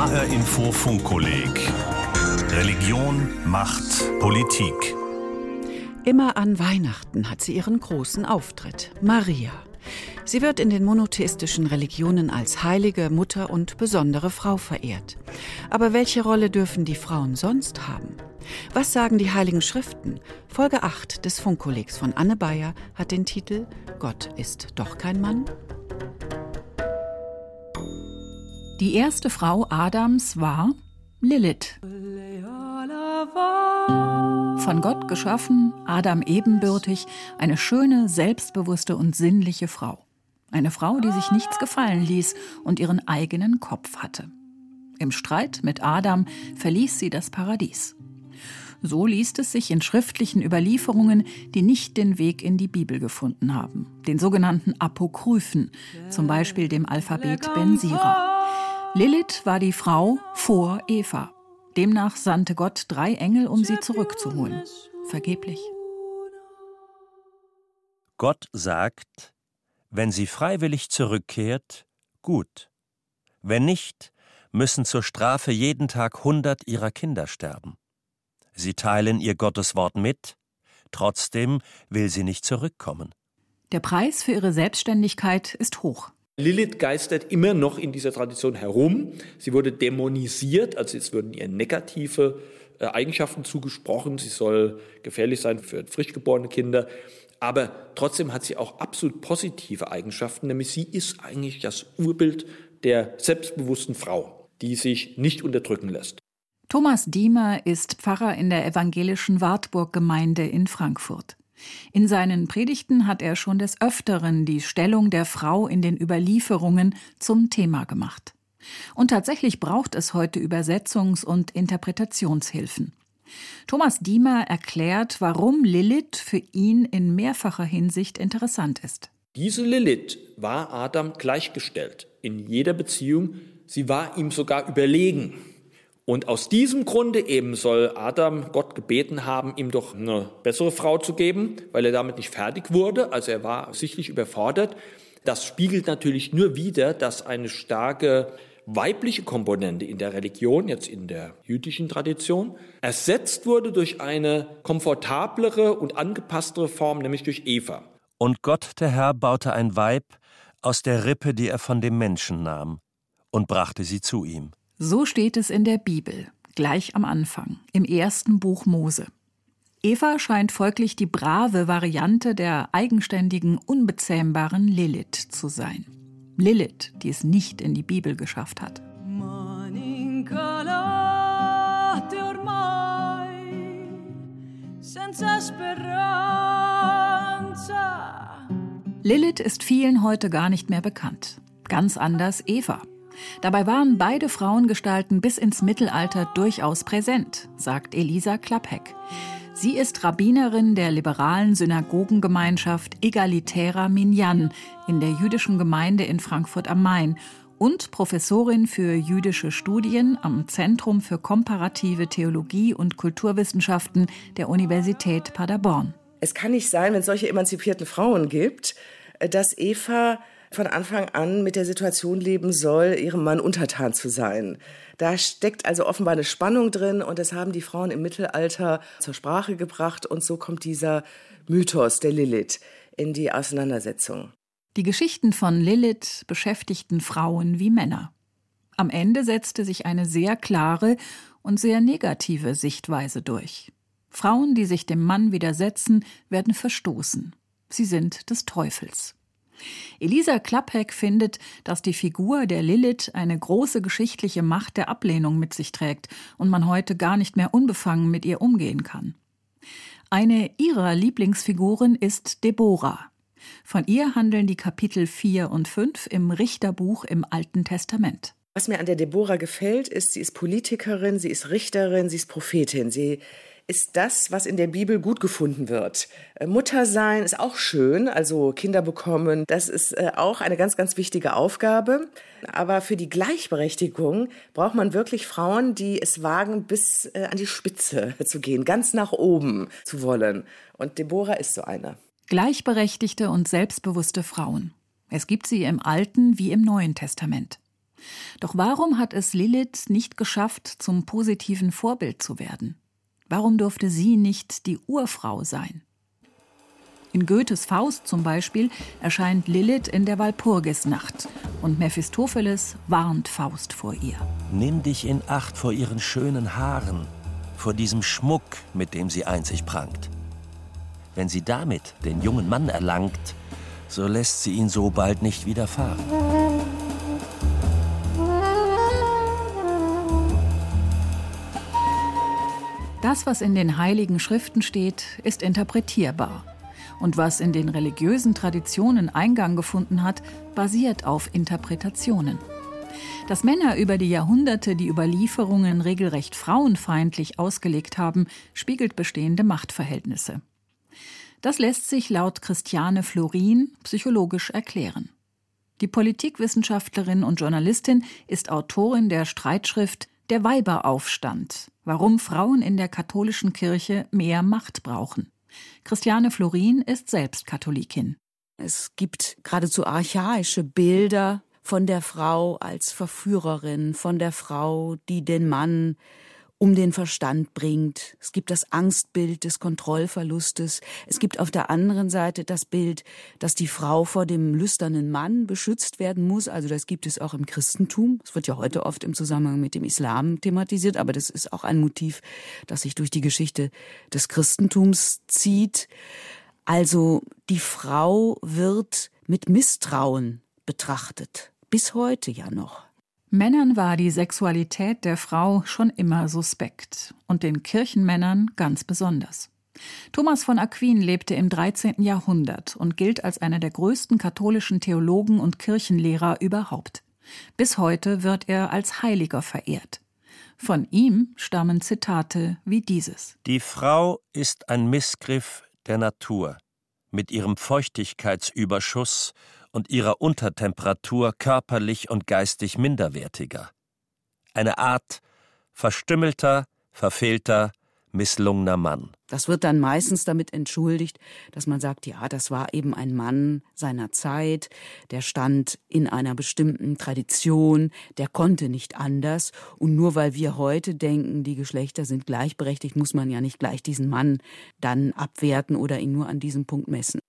HR Info Funkkolleg Religion, Macht, Politik. Immer an Weihnachten hat sie ihren großen Auftritt. Maria. Sie wird in den monotheistischen Religionen als heilige Mutter und besondere Frau verehrt. Aber welche Rolle dürfen die Frauen sonst haben? Was sagen die heiligen Schriften? Folge 8 des Funkkollegs von Anne Bayer hat den Titel Gott ist doch kein Mann. Die erste Frau Adams war Lilith. Von Gott geschaffen, Adam ebenbürtig, eine schöne, selbstbewusste und sinnliche Frau. Eine Frau, die sich nichts gefallen ließ und ihren eigenen Kopf hatte. Im Streit mit Adam verließ sie das Paradies. So liest es sich in schriftlichen Überlieferungen, die nicht den Weg in die Bibel gefunden haben, den sogenannten Apokryphen, zum Beispiel dem Alphabet Ben Sira. Lilith war die Frau vor Eva. Demnach sandte Gott drei Engel, um sie zurückzuholen. Vergeblich. Gott sagt, wenn sie freiwillig zurückkehrt, gut. Wenn nicht, müssen zur Strafe jeden Tag hundert ihrer Kinder sterben. Sie teilen ihr Gotteswort mit, trotzdem will sie nicht zurückkommen. Der Preis für ihre Selbstständigkeit ist hoch. Lilith geistert immer noch in dieser Tradition herum. Sie wurde dämonisiert, also es würden ihr negative äh, Eigenschaften zugesprochen. Sie soll gefährlich sein für frisch geborene Kinder. Aber trotzdem hat sie auch absolut positive Eigenschaften, nämlich sie ist eigentlich das Urbild der selbstbewussten Frau, die sich nicht unterdrücken lässt. Thomas Diemer ist Pfarrer in der evangelischen Wartburg-Gemeinde in Frankfurt. In seinen Predigten hat er schon des Öfteren die Stellung der Frau in den Überlieferungen zum Thema gemacht. Und tatsächlich braucht es heute Übersetzungs- und Interpretationshilfen. Thomas Diemer erklärt, warum Lilith für ihn in mehrfacher Hinsicht interessant ist. Diese Lilith war Adam gleichgestellt in jeder Beziehung. Sie war ihm sogar überlegen. Und aus diesem Grunde eben soll Adam Gott gebeten haben, ihm doch eine bessere Frau zu geben, weil er damit nicht fertig wurde. Also er war sichtlich überfordert. Das spiegelt natürlich nur wider, dass eine starke weibliche Komponente in der Religion, jetzt in der jüdischen Tradition, ersetzt wurde durch eine komfortablere und angepasstere Form, nämlich durch Eva. Und Gott, der Herr, baute ein Weib aus der Rippe, die er von dem Menschen nahm, und brachte sie zu ihm. So steht es in der Bibel, gleich am Anfang, im ersten Buch Mose. Eva scheint folglich die brave Variante der eigenständigen, unbezähmbaren Lilith zu sein. Lilith, die es nicht in die Bibel geschafft hat. Lilith ist vielen heute gar nicht mehr bekannt. Ganz anders Eva. Dabei waren beide Frauengestalten bis ins Mittelalter durchaus präsent, sagt Elisa Klappheck. Sie ist Rabbinerin der liberalen Synagogengemeinschaft Egalitärer Minyan in der jüdischen Gemeinde in Frankfurt am Main und Professorin für jüdische Studien am Zentrum für komparative Theologie und Kulturwissenschaften der Universität Paderborn. Es kann nicht sein, wenn es solche emanzipierten Frauen gibt, dass Eva von Anfang an mit der Situation leben soll, ihrem Mann untertan zu sein. Da steckt also offenbar eine Spannung drin und das haben die Frauen im Mittelalter zur Sprache gebracht und so kommt dieser Mythos der Lilith in die Auseinandersetzung. Die Geschichten von Lilith beschäftigten Frauen wie Männer. Am Ende setzte sich eine sehr klare und sehr negative Sichtweise durch. Frauen, die sich dem Mann widersetzen, werden verstoßen. Sie sind des Teufels. Elisa Klappheck findet, dass die Figur der Lilith eine große geschichtliche Macht der Ablehnung mit sich trägt und man heute gar nicht mehr unbefangen mit ihr umgehen kann. Eine ihrer Lieblingsfiguren ist Deborah. Von ihr handeln die Kapitel 4 und 5 im Richterbuch im Alten Testament. Was mir an der Deborah gefällt, ist, sie ist Politikerin, sie ist Richterin, sie ist Prophetin. Sie ist das, was in der Bibel gut gefunden wird. Äh, Mutter sein ist auch schön, also Kinder bekommen, das ist äh, auch eine ganz, ganz wichtige Aufgabe. Aber für die Gleichberechtigung braucht man wirklich Frauen, die es wagen, bis äh, an die Spitze zu gehen, ganz nach oben zu wollen. Und Deborah ist so eine. Gleichberechtigte und selbstbewusste Frauen. Es gibt sie im Alten wie im Neuen Testament. Doch warum hat es Lilith nicht geschafft, zum positiven Vorbild zu werden? Warum durfte sie nicht die Urfrau sein? In Goethes Faust zum Beispiel erscheint Lilith in der Walpurgisnacht und Mephistopheles warnt Faust vor ihr. Nimm dich in Acht vor ihren schönen Haaren, vor diesem Schmuck, mit dem sie einzig prangt. Wenn sie damit den jungen Mann erlangt, so lässt sie ihn so bald nicht widerfahren. Das, was in den heiligen Schriften steht, ist interpretierbar. Und was in den religiösen Traditionen Eingang gefunden hat, basiert auf Interpretationen. Dass Männer über die Jahrhunderte die Überlieferungen regelrecht frauenfeindlich ausgelegt haben, spiegelt bestehende Machtverhältnisse. Das lässt sich laut Christiane Florin psychologisch erklären. Die Politikwissenschaftlerin und Journalistin ist Autorin der Streitschrift Der Weiberaufstand, warum Frauen in der katholischen Kirche mehr Macht brauchen. Christiane Florin ist selbst Katholikin. Es gibt geradezu archaische Bilder von der Frau als Verführerin, von der Frau, die den Mann um den Verstand bringt. Es gibt das Angstbild des Kontrollverlustes. Es gibt auf der anderen Seite das Bild, dass die Frau vor dem lüsternen Mann beschützt werden muss. Also das gibt es auch im Christentum. Es wird ja heute oft im Zusammenhang mit dem Islam thematisiert, aber das ist auch ein Motiv, das sich durch die Geschichte des Christentums zieht. Also die Frau wird mit Misstrauen betrachtet. Bis heute ja noch. Männern war die Sexualität der Frau schon immer suspekt und den Kirchenmännern ganz besonders. Thomas von Aquin lebte im 13. Jahrhundert und gilt als einer der größten katholischen Theologen und Kirchenlehrer überhaupt. Bis heute wird er als Heiliger verehrt. Von ihm stammen Zitate wie dieses. Die Frau ist ein Missgriff der Natur. Mit ihrem Feuchtigkeitsüberschuss und ihrer Untertemperatur körperlich und geistig minderwertiger. Eine Art verstümmelter, verfehlter, misslungener Mann. Das wird dann meistens damit entschuldigt, dass man sagt, ja, das war eben ein Mann seiner Zeit, der stand in einer bestimmten Tradition, der konnte nicht anders. Und nur weil wir heute denken, die Geschlechter sind gleichberechtigt, muss man ja nicht gleich diesen Mann dann abwerten oder ihn nur an diesem Punkt messen.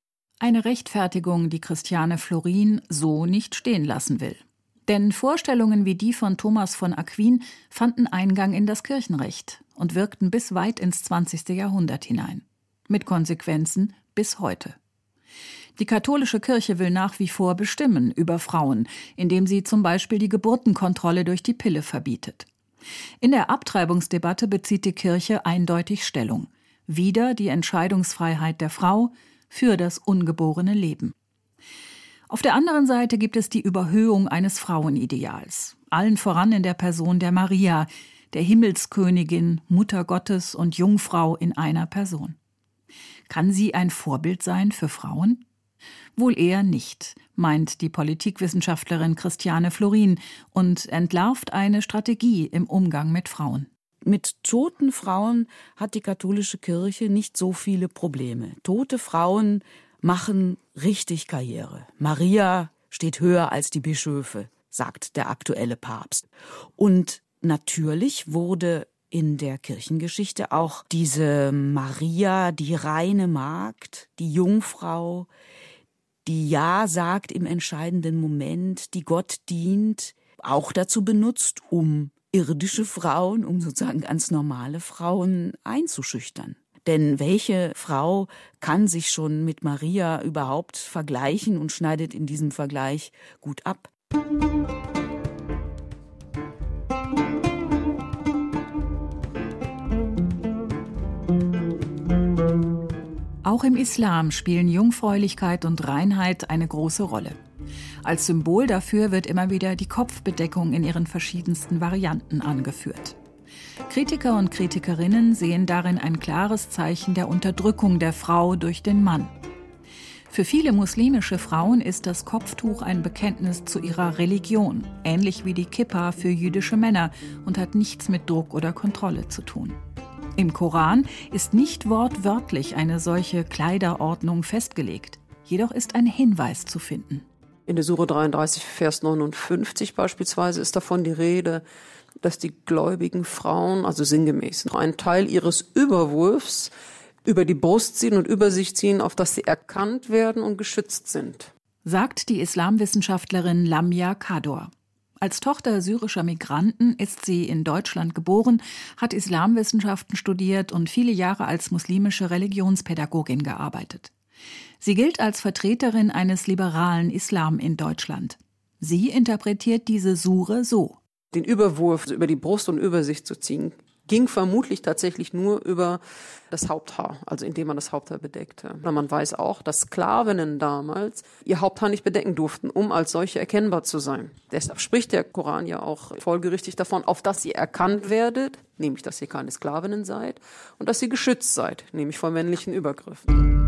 Eine Rechtfertigung, die Christiane Florin so nicht stehen lassen will. Denn Vorstellungen wie die von Thomas von Aquin fanden Eingang in das Kirchenrecht und wirkten bis weit ins 20. Jahrhundert hinein. Mit Konsequenzen bis heute. Die katholische Kirche will nach wie vor bestimmen über Frauen, indem sie zum Beispiel die Geburtenkontrolle durch die Pille verbietet. In der Abtreibungsdebatte bezieht die Kirche eindeutig Stellung. Wieder die Entscheidungsfreiheit der Frau, für das ungeborene Leben. Auf der anderen Seite gibt es die Überhöhung eines Frauenideals, allen voran in der Person der Maria, der Himmelskönigin, Mutter Gottes und Jungfrau in einer Person. Kann sie ein Vorbild sein für Frauen? Wohl eher nicht, meint die Politikwissenschaftlerin Christiane Florin und entlarvt eine Strategie im Umgang mit Frauen mit toten Frauen hat die katholische Kirche nicht so viele Probleme. Tote Frauen machen richtig Karriere. Maria steht höher als die Bischöfe, sagt der aktuelle Papst. Und natürlich wurde in der Kirchengeschichte auch diese Maria, die reine Magd, die Jungfrau, die Ja sagt im entscheidenden Moment, die Gott dient, auch dazu benutzt, um irdische Frauen, um sozusagen ganz normale Frauen einzuschüchtern. Denn welche Frau kann sich schon mit Maria überhaupt vergleichen und schneidet in diesem Vergleich gut ab? Auch im Islam spielen Jungfräulichkeit und Reinheit eine große Rolle. Als Symbol dafür wird immer wieder die Kopfbedeckung in ihren verschiedensten Varianten angeführt. Kritiker und Kritikerinnen sehen darin ein klares Zeichen der Unterdrückung der Frau durch den Mann. Für viele muslimische Frauen ist das Kopftuch ein Bekenntnis zu ihrer Religion, ähnlich wie die Kippa für jüdische Männer und hat nichts mit Druck oder Kontrolle zu tun. Im Koran ist nicht wortwörtlich eine solche Kleiderordnung festgelegt, jedoch ist ein Hinweis zu finden. In der Sure 33, Vers 59 beispielsweise ist davon die Rede, dass die gläubigen Frauen, also sinngemäß, einen Teil ihres Überwurfs über die Brust ziehen und über sich ziehen, auf dass sie erkannt werden und geschützt sind. Sagt die Islamwissenschaftlerin Lamia Kador. Als Tochter syrischer Migranten ist sie in Deutschland geboren, hat Islamwissenschaften studiert und viele Jahre als muslimische Religionspädagogin gearbeitet. Sie gilt als Vertreterin eines liberalen Islam in Deutschland. Sie interpretiert diese Sure so. Den Überwurf über die Brust und über sich zu ziehen, ging vermutlich tatsächlich nur über das Haupthaar, also indem man das Haupthaar bedeckte. Man weiß auch, dass Sklavinnen damals ihr Haupthaar nicht bedecken durften, um als solche erkennbar zu sein. Deshalb spricht der Koran ja auch folgerichtig davon, auf dass ihr erkannt werdet, nämlich dass ihr keine Sklavinnen seid und dass ihr geschützt seid, nämlich vor männlichen Übergriffen.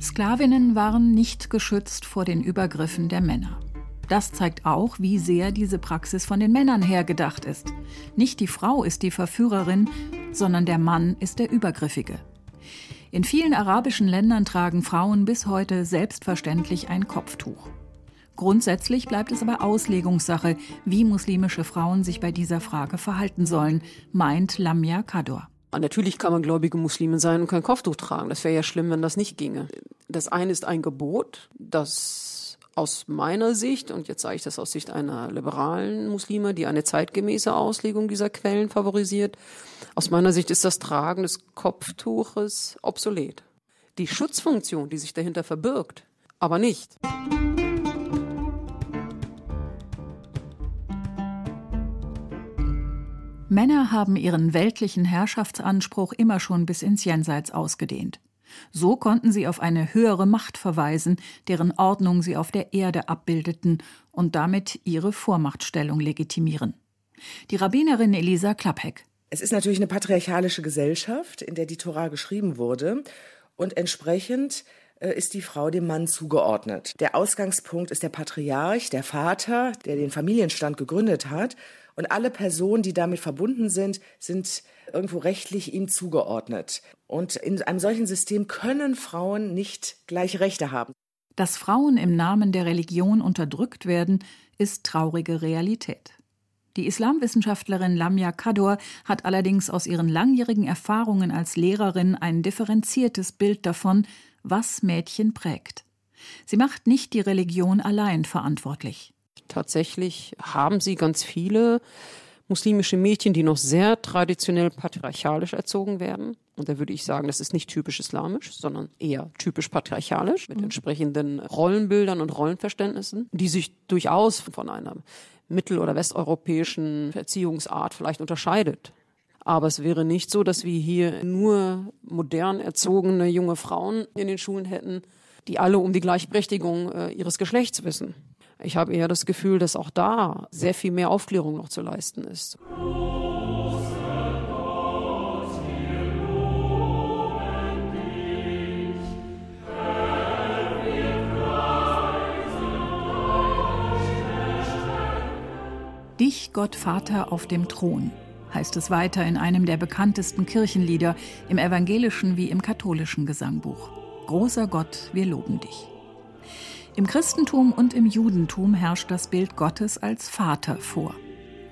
Sklavinnen waren nicht geschützt vor den Übergriffen der Männer. Das zeigt auch, wie sehr diese Praxis von den Männern her gedacht ist. Nicht die Frau ist die Verführerin, sondern der Mann ist der Übergriffige. In vielen arabischen Ländern tragen Frauen bis heute selbstverständlich ein Kopftuch. Grundsätzlich bleibt es aber Auslegungssache, wie muslimische Frauen sich bei dieser Frage verhalten sollen, meint Lamia Kador. Natürlich kann man gläubige Muslime sein und kein Kopftuch tragen. Das wäre ja schlimm, wenn das nicht ginge. Das eine ist ein Gebot, das aus meiner Sicht, und jetzt sage ich das aus Sicht einer liberalen Muslime, die eine zeitgemäße Auslegung dieser Quellen favorisiert, aus meiner Sicht ist das Tragen des Kopftuches obsolet. Die Schutzfunktion, die sich dahinter verbirgt, aber nicht. Männer haben ihren weltlichen Herrschaftsanspruch immer schon bis ins Jenseits ausgedehnt. So konnten sie auf eine höhere Macht verweisen, deren Ordnung sie auf der Erde abbildeten und damit ihre Vormachtstellung legitimieren. Die Rabbinerin Elisa Klappheck. Es ist natürlich eine patriarchalische Gesellschaft, in der die Tora geschrieben wurde. Und entsprechend äh, ist die Frau dem Mann zugeordnet. Der Ausgangspunkt ist der Patriarch, der Vater, der den Familienstand gegründet hat. Und alle Personen, die damit verbunden sind, sind irgendwo rechtlich ihm zugeordnet. Und in einem solchen System können Frauen nicht gleiche Rechte haben. Dass Frauen im Namen der Religion unterdrückt werden, ist traurige Realität. Die Islamwissenschaftlerin Lamia Kador hat allerdings aus ihren langjährigen Erfahrungen als Lehrerin ein differenziertes Bild davon, was Mädchen prägt. Sie macht nicht die Religion allein verantwortlich. Tatsächlich haben sie ganz viele muslimische Mädchen, die noch sehr traditionell patriarchalisch erzogen werden. Und da würde ich sagen, das ist nicht typisch islamisch, sondern eher typisch patriarchalisch mit mhm. entsprechenden Rollenbildern und Rollenverständnissen, die sich durchaus von einer mittel- oder westeuropäischen Erziehungsart vielleicht unterscheidet. Aber es wäre nicht so, dass wir hier nur modern erzogene junge Frauen in den Schulen hätten, die alle um die Gleichberechtigung äh, ihres Geschlechts wissen. Ich habe eher das Gefühl, dass auch da sehr viel mehr Aufklärung noch zu leisten ist. Dich, Gott Vater auf dem Thron, heißt es weiter in einem der bekanntesten Kirchenlieder im evangelischen wie im katholischen Gesangbuch. Großer Gott, wir loben dich. Im Christentum und im Judentum herrscht das Bild Gottes als Vater vor.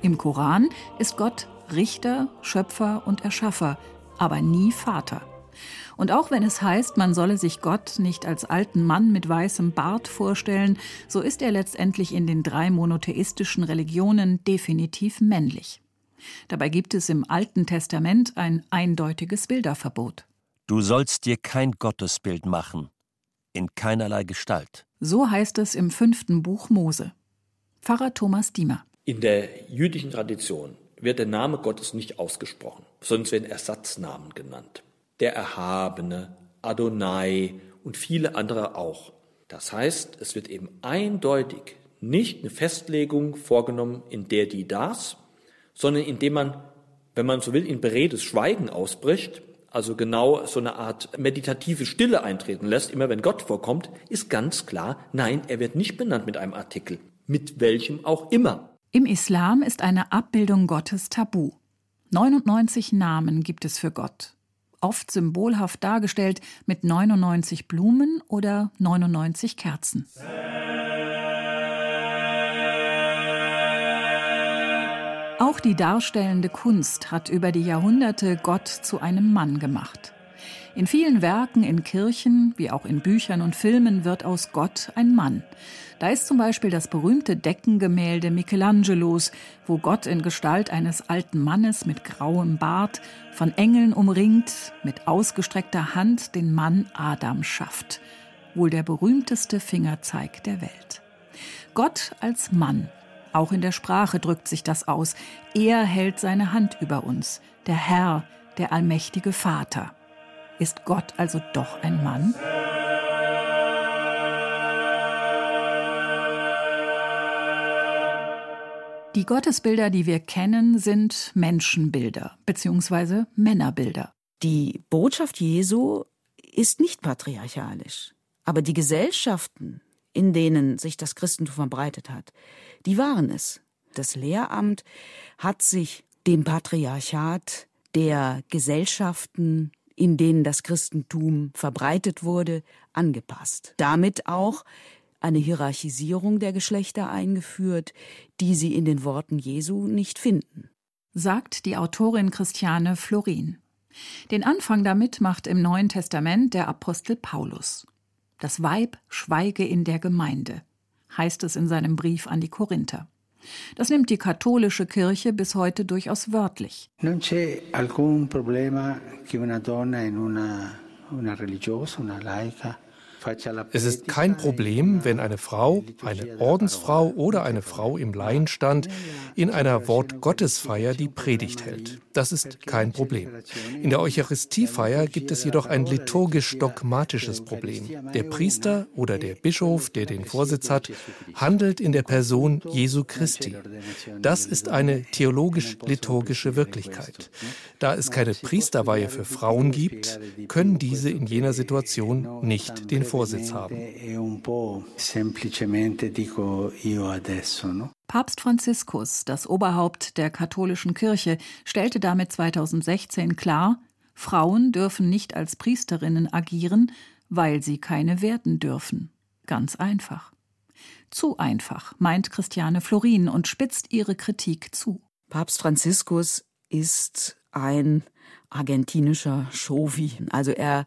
Im Koran ist Gott Richter, Schöpfer und Erschaffer, aber nie Vater. Und auch wenn es heißt, man solle sich Gott nicht als alten Mann mit weißem Bart vorstellen, so ist er letztendlich in den drei monotheistischen Religionen definitiv männlich. Dabei gibt es im Alten Testament ein eindeutiges Bilderverbot. Du sollst dir kein Gottesbild machen, in keinerlei Gestalt. So heißt es im fünften Buch Mose. Pfarrer Thomas Diemer. In der jüdischen Tradition wird der Name Gottes nicht ausgesprochen, sondern werden Ersatznamen genannt. Der Erhabene, Adonai und viele andere auch. Das heißt, es wird eben eindeutig nicht eine Festlegung vorgenommen, in der die das, sondern indem man, wenn man so will, in beredtes Schweigen ausbricht also genau so eine Art meditative Stille eintreten lässt, immer wenn Gott vorkommt, ist ganz klar, nein, er wird nicht benannt mit einem Artikel, mit welchem auch immer. Im Islam ist eine Abbildung Gottes tabu. 99 Namen gibt es für Gott. Oft symbolhaft dargestellt mit 99 Blumen oder 99 Kerzen. Sehr Auch die darstellende Kunst hat über die Jahrhunderte Gott zu einem Mann gemacht. In vielen Werken in Kirchen, wie auch in Büchern und Filmen, wird aus Gott ein Mann. Da ist zum Beispiel das berühmte Deckengemälde Michelangelos, wo Gott in Gestalt eines alten Mannes mit grauem Bart, von Engeln umringt, mit ausgestreckter Hand den Mann Adam schafft. Wohl der berühmteste Fingerzeig der Welt. Gott als Mann. Auch in der Sprache drückt sich das aus. Er hält seine Hand über uns, der Herr, der allmächtige Vater. Ist Gott also doch ein Mann? Die Gottesbilder, die wir kennen, sind Menschenbilder bzw. Männerbilder. Die Botschaft Jesu ist nicht patriarchalisch. Aber die Gesellschaften, in denen sich das Christentum verbreitet hat, die waren es. Das Lehramt hat sich dem Patriarchat der Gesellschaften in denen das Christentum verbreitet wurde, angepasst. Damit auch eine Hierarchisierung der Geschlechter eingeführt, die sie in den Worten Jesu nicht finden. Sagt die Autorin Christiane Florin. Den Anfang damit macht im Neuen Testament der Apostel Paulus. Das Weib schweige in der Gemeinde, heißt es in seinem Brief an die Korinther. Das nimmt die katholische Kirche bis heute durchaus wörtlich. Non c'è alcun problema che una donna in una, una religiosa, una es ist kein Problem, wenn eine Frau, eine Ordensfrau oder eine Frau im Laienstand in einer Wortgottesfeier die Predigt hält. Das ist kein Problem. In der Eucharistiefeier gibt es jedoch ein liturgisch-dogmatisches Problem. Der Priester oder der Bischof, der den Vorsitz hat, handelt in der Person Jesu Christi. Das ist eine theologisch-liturgische Wirklichkeit. Da es keine Priesterweihe für Frauen gibt, können diese in jener Situation nicht den Vorsitz haben. Papst Franziskus, das Oberhaupt der katholischen Kirche, stellte damit 2016 klar, Frauen dürfen nicht als Priesterinnen agieren, weil sie keine werden dürfen. Ganz einfach. Zu einfach, meint Christiane Florin und spitzt ihre Kritik zu. Papst Franziskus ist ein argentinischer Chauvi. Also er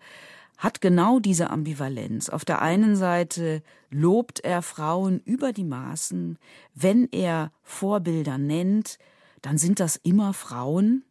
hat genau diese Ambivalenz. Auf der einen Seite lobt er Frauen über die Maßen. Wenn er Vorbilder nennt, dann sind das immer Frauen.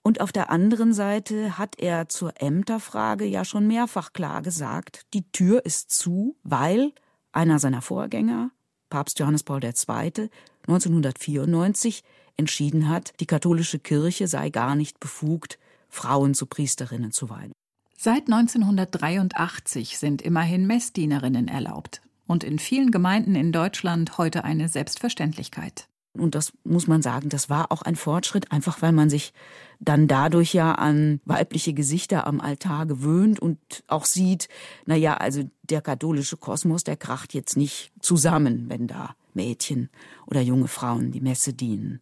Und auf der anderen Seite hat er zur Ämterfrage ja schon mehrfach klar gesagt, die Tür ist zu, weil einer seiner Vorgänger, Papst Johannes Paul II., 1994 entschieden hat, die katholische Kirche sei gar nicht befugt, Frauen zu Priesterinnen zu weihen. Seit 1983 sind immerhin Messdienerinnen erlaubt und in vielen Gemeinden in Deutschland heute eine Selbstverständlichkeit. Und das muss man sagen, das war auch ein Fortschritt, einfach weil man sich dann dadurch ja an weibliche Gesichter am Altar gewöhnt und auch sieht, na ja, also der katholische Kosmos, der kracht jetzt nicht zusammen, wenn da Mädchen oder junge Frauen die Messe dienen.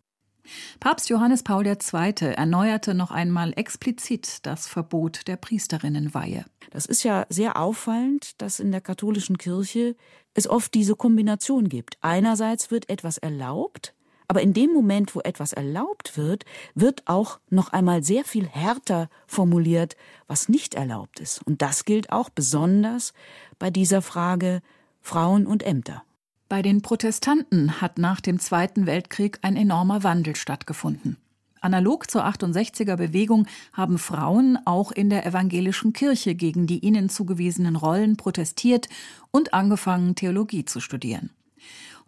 Papst Johannes Paul II. erneuerte noch einmal explizit das Verbot der Priesterinnenweihe. Das ist ja sehr auffallend, dass in der katholischen Kirche es oft diese Kombination gibt. Einerseits wird etwas erlaubt, aber in dem Moment, wo etwas erlaubt wird, wird auch noch einmal sehr viel härter formuliert, was nicht erlaubt ist. Und das gilt auch besonders bei dieser Frage Frauen und Ämter. Bei den Protestanten hat nach dem Zweiten Weltkrieg ein enormer Wandel stattgefunden. Analog zur 68er Bewegung haben Frauen auch in der evangelischen Kirche gegen die ihnen zugewiesenen Rollen protestiert und angefangen, Theologie zu studieren.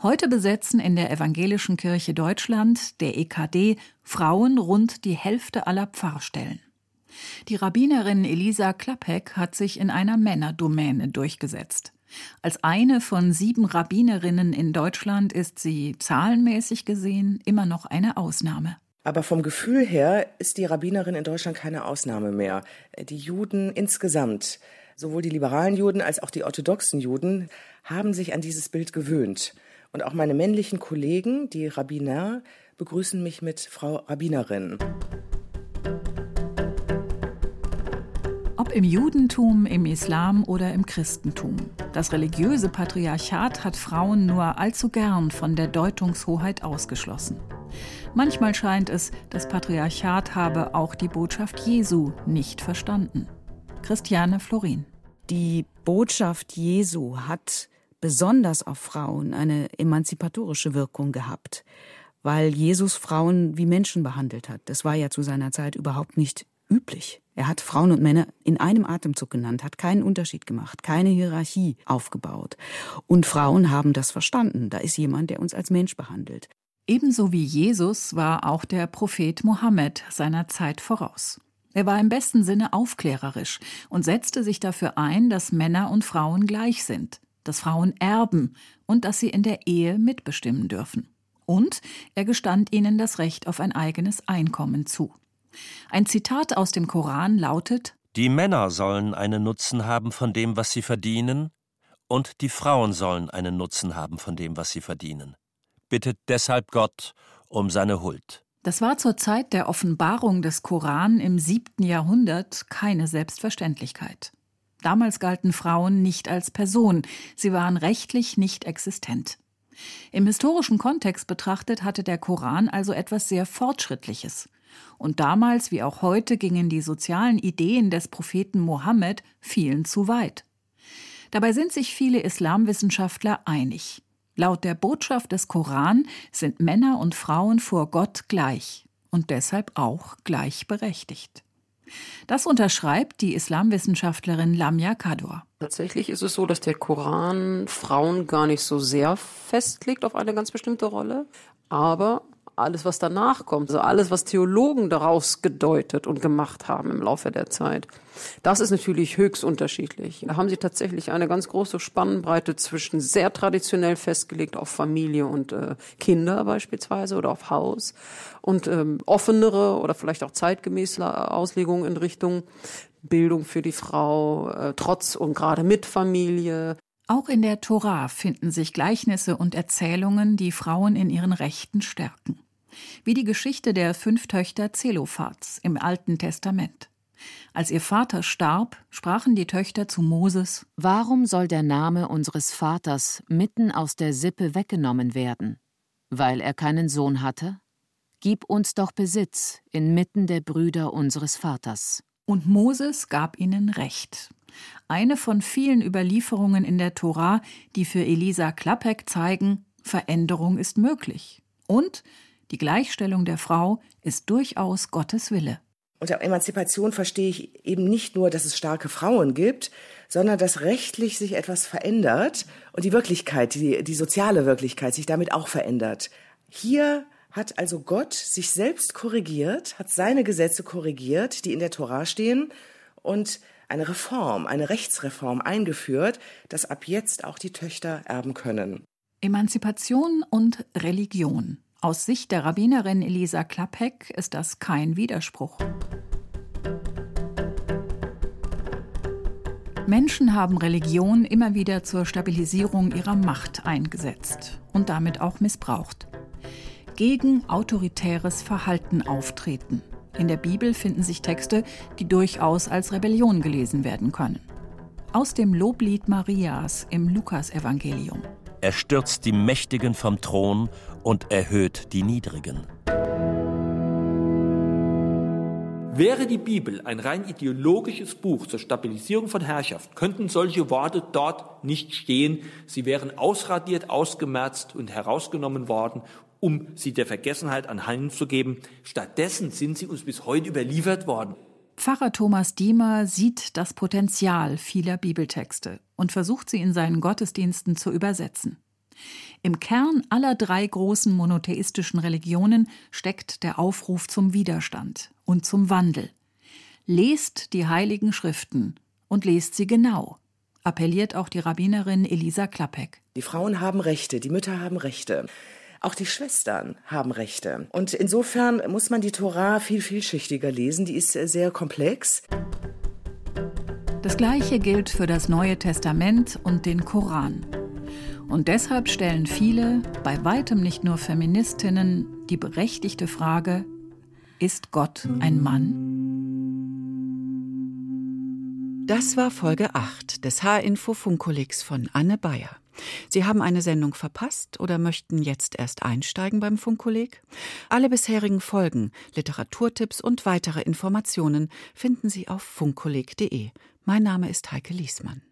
Heute besetzen in der evangelischen Kirche Deutschland, der EKD, Frauen rund die Hälfte aller Pfarrstellen. Die Rabbinerin Elisa Klappek hat sich in einer Männerdomäne durchgesetzt. Als eine von sieben Rabbinerinnen in Deutschland ist sie zahlenmäßig gesehen immer noch eine Ausnahme. Aber vom Gefühl her ist die Rabbinerin in Deutschland keine Ausnahme mehr. Die Juden insgesamt, sowohl die liberalen Juden als auch die orthodoxen Juden, haben sich an dieses Bild gewöhnt. Und auch meine männlichen Kollegen, die Rabbiner, begrüßen mich mit Frau Rabbinerin. Im Judentum, im Islam oder im Christentum. Das religiöse Patriarchat hat Frauen nur allzu gern von der Deutungshoheit ausgeschlossen. Manchmal scheint es, das Patriarchat habe auch die Botschaft Jesu nicht verstanden. Christiane Florin. Die Botschaft Jesu hat besonders auf Frauen eine emanzipatorische Wirkung gehabt, weil Jesus Frauen wie Menschen behandelt hat. Das war ja zu seiner Zeit überhaupt nicht üblich. Er hat Frauen und Männer in einem Atemzug genannt, hat keinen Unterschied gemacht, keine Hierarchie aufgebaut. Und Frauen haben das verstanden. Da ist jemand, der uns als Mensch behandelt. Ebenso wie Jesus war auch der Prophet Mohammed seiner Zeit voraus. Er war im besten Sinne aufklärerisch und setzte sich dafür ein, dass Männer und Frauen gleich sind, dass Frauen erben und dass sie in der Ehe mitbestimmen dürfen. Und er gestand ihnen das Recht auf ein eigenes Einkommen zu. Ein Zitat aus dem Koran lautet Die Männer sollen einen Nutzen haben von dem, was sie verdienen, und die Frauen sollen einen Nutzen haben von dem, was sie verdienen bittet deshalb Gott um seine Huld. Das war zur Zeit der Offenbarung des Koran im siebten Jahrhundert keine Selbstverständlichkeit. Damals galten Frauen nicht als Person, sie waren rechtlich nicht existent. Im historischen Kontext betrachtet hatte der Koran also etwas sehr Fortschrittliches. Und damals wie auch heute gingen die sozialen Ideen des Propheten Mohammed vielen zu weit. Dabei sind sich viele Islamwissenschaftler einig. Laut der Botschaft des Koran sind Männer und Frauen vor Gott gleich und deshalb auch gleichberechtigt. Das unterschreibt die Islamwissenschaftlerin Lamia Kador. Tatsächlich ist es so, dass der Koran Frauen gar nicht so sehr festlegt auf eine ganz bestimmte Rolle, aber alles, was danach kommt, also alles, was Theologen daraus gedeutet und gemacht haben im Laufe der Zeit, das ist natürlich höchst unterschiedlich. Da haben sie tatsächlich eine ganz große Spannbreite zwischen sehr traditionell festgelegt auf Familie und äh, Kinder beispielsweise oder auf Haus und ähm, offenere oder vielleicht auch zeitgemäße Auslegungen in Richtung Bildung für die Frau, äh, trotz und gerade mit Familie, auch in der Tora finden sich Gleichnisse und Erzählungen, die Frauen in ihren Rechten stärken wie die Geschichte der fünf Töchter Zelophats im Alten Testament. Als ihr Vater starb, sprachen die Töchter zu Moses Warum soll der Name unseres Vaters mitten aus der Sippe weggenommen werden? Weil er keinen Sohn hatte? Gib uns doch Besitz inmitten der Brüder unseres Vaters. Und Moses gab ihnen Recht. Eine von vielen Überlieferungen in der Tora, die für Elisa Klappek zeigen, Veränderung ist möglich. Und die Gleichstellung der Frau ist durchaus Gottes Wille. Unter Emanzipation verstehe ich eben nicht nur, dass es starke Frauen gibt, sondern dass rechtlich sich etwas verändert und die Wirklichkeit, die, die soziale Wirklichkeit sich damit auch verändert. Hier hat also Gott sich selbst korrigiert, hat seine Gesetze korrigiert, die in der Tora stehen und eine Reform, eine Rechtsreform eingeführt, dass ab jetzt auch die Töchter erben können. Emanzipation und Religion. Aus Sicht der Rabbinerin Elisa Klappek ist das kein Widerspruch. Menschen haben Religion immer wieder zur Stabilisierung ihrer Macht eingesetzt und damit auch missbraucht. Gegen autoritäres Verhalten auftreten. In der Bibel finden sich Texte, die durchaus als Rebellion gelesen werden können. Aus dem Loblied Marias im Lukasevangelium. Er stürzt die Mächtigen vom Thron und erhöht die Niedrigen. Wäre die Bibel ein rein ideologisches Buch zur Stabilisierung von Herrschaft, könnten solche Worte dort nicht stehen. Sie wären ausradiert, ausgemerzt und herausgenommen worden, um sie der Vergessenheit anheimzugeben. Stattdessen sind sie uns bis heute überliefert worden. Pfarrer Thomas Diemer sieht das Potenzial vieler Bibeltexte und versucht sie in seinen Gottesdiensten zu übersetzen. Im Kern aller drei großen monotheistischen Religionen steckt der Aufruf zum Widerstand und zum Wandel. Lest die heiligen Schriften und lest sie genau, appelliert auch die Rabbinerin Elisa Klappek. Die Frauen haben Rechte, die Mütter haben Rechte. Auch die Schwestern haben Rechte. Und insofern muss man die Tora viel vielschichtiger lesen. Die ist sehr komplex. Das Gleiche gilt für das Neue Testament und den Koran. Und deshalb stellen viele, bei weitem nicht nur Feministinnen, die berechtigte Frage, ist Gott ein Mann? Das war Folge 8 des H-Info Funkkollegs von Anne Bayer. Sie haben eine Sendung verpasst oder möchten jetzt erst einsteigen beim Funkkolleg? Alle bisherigen Folgen, Literaturtipps und weitere Informationen finden Sie auf funkkolleg.de. Mein Name ist Heike Liesmann.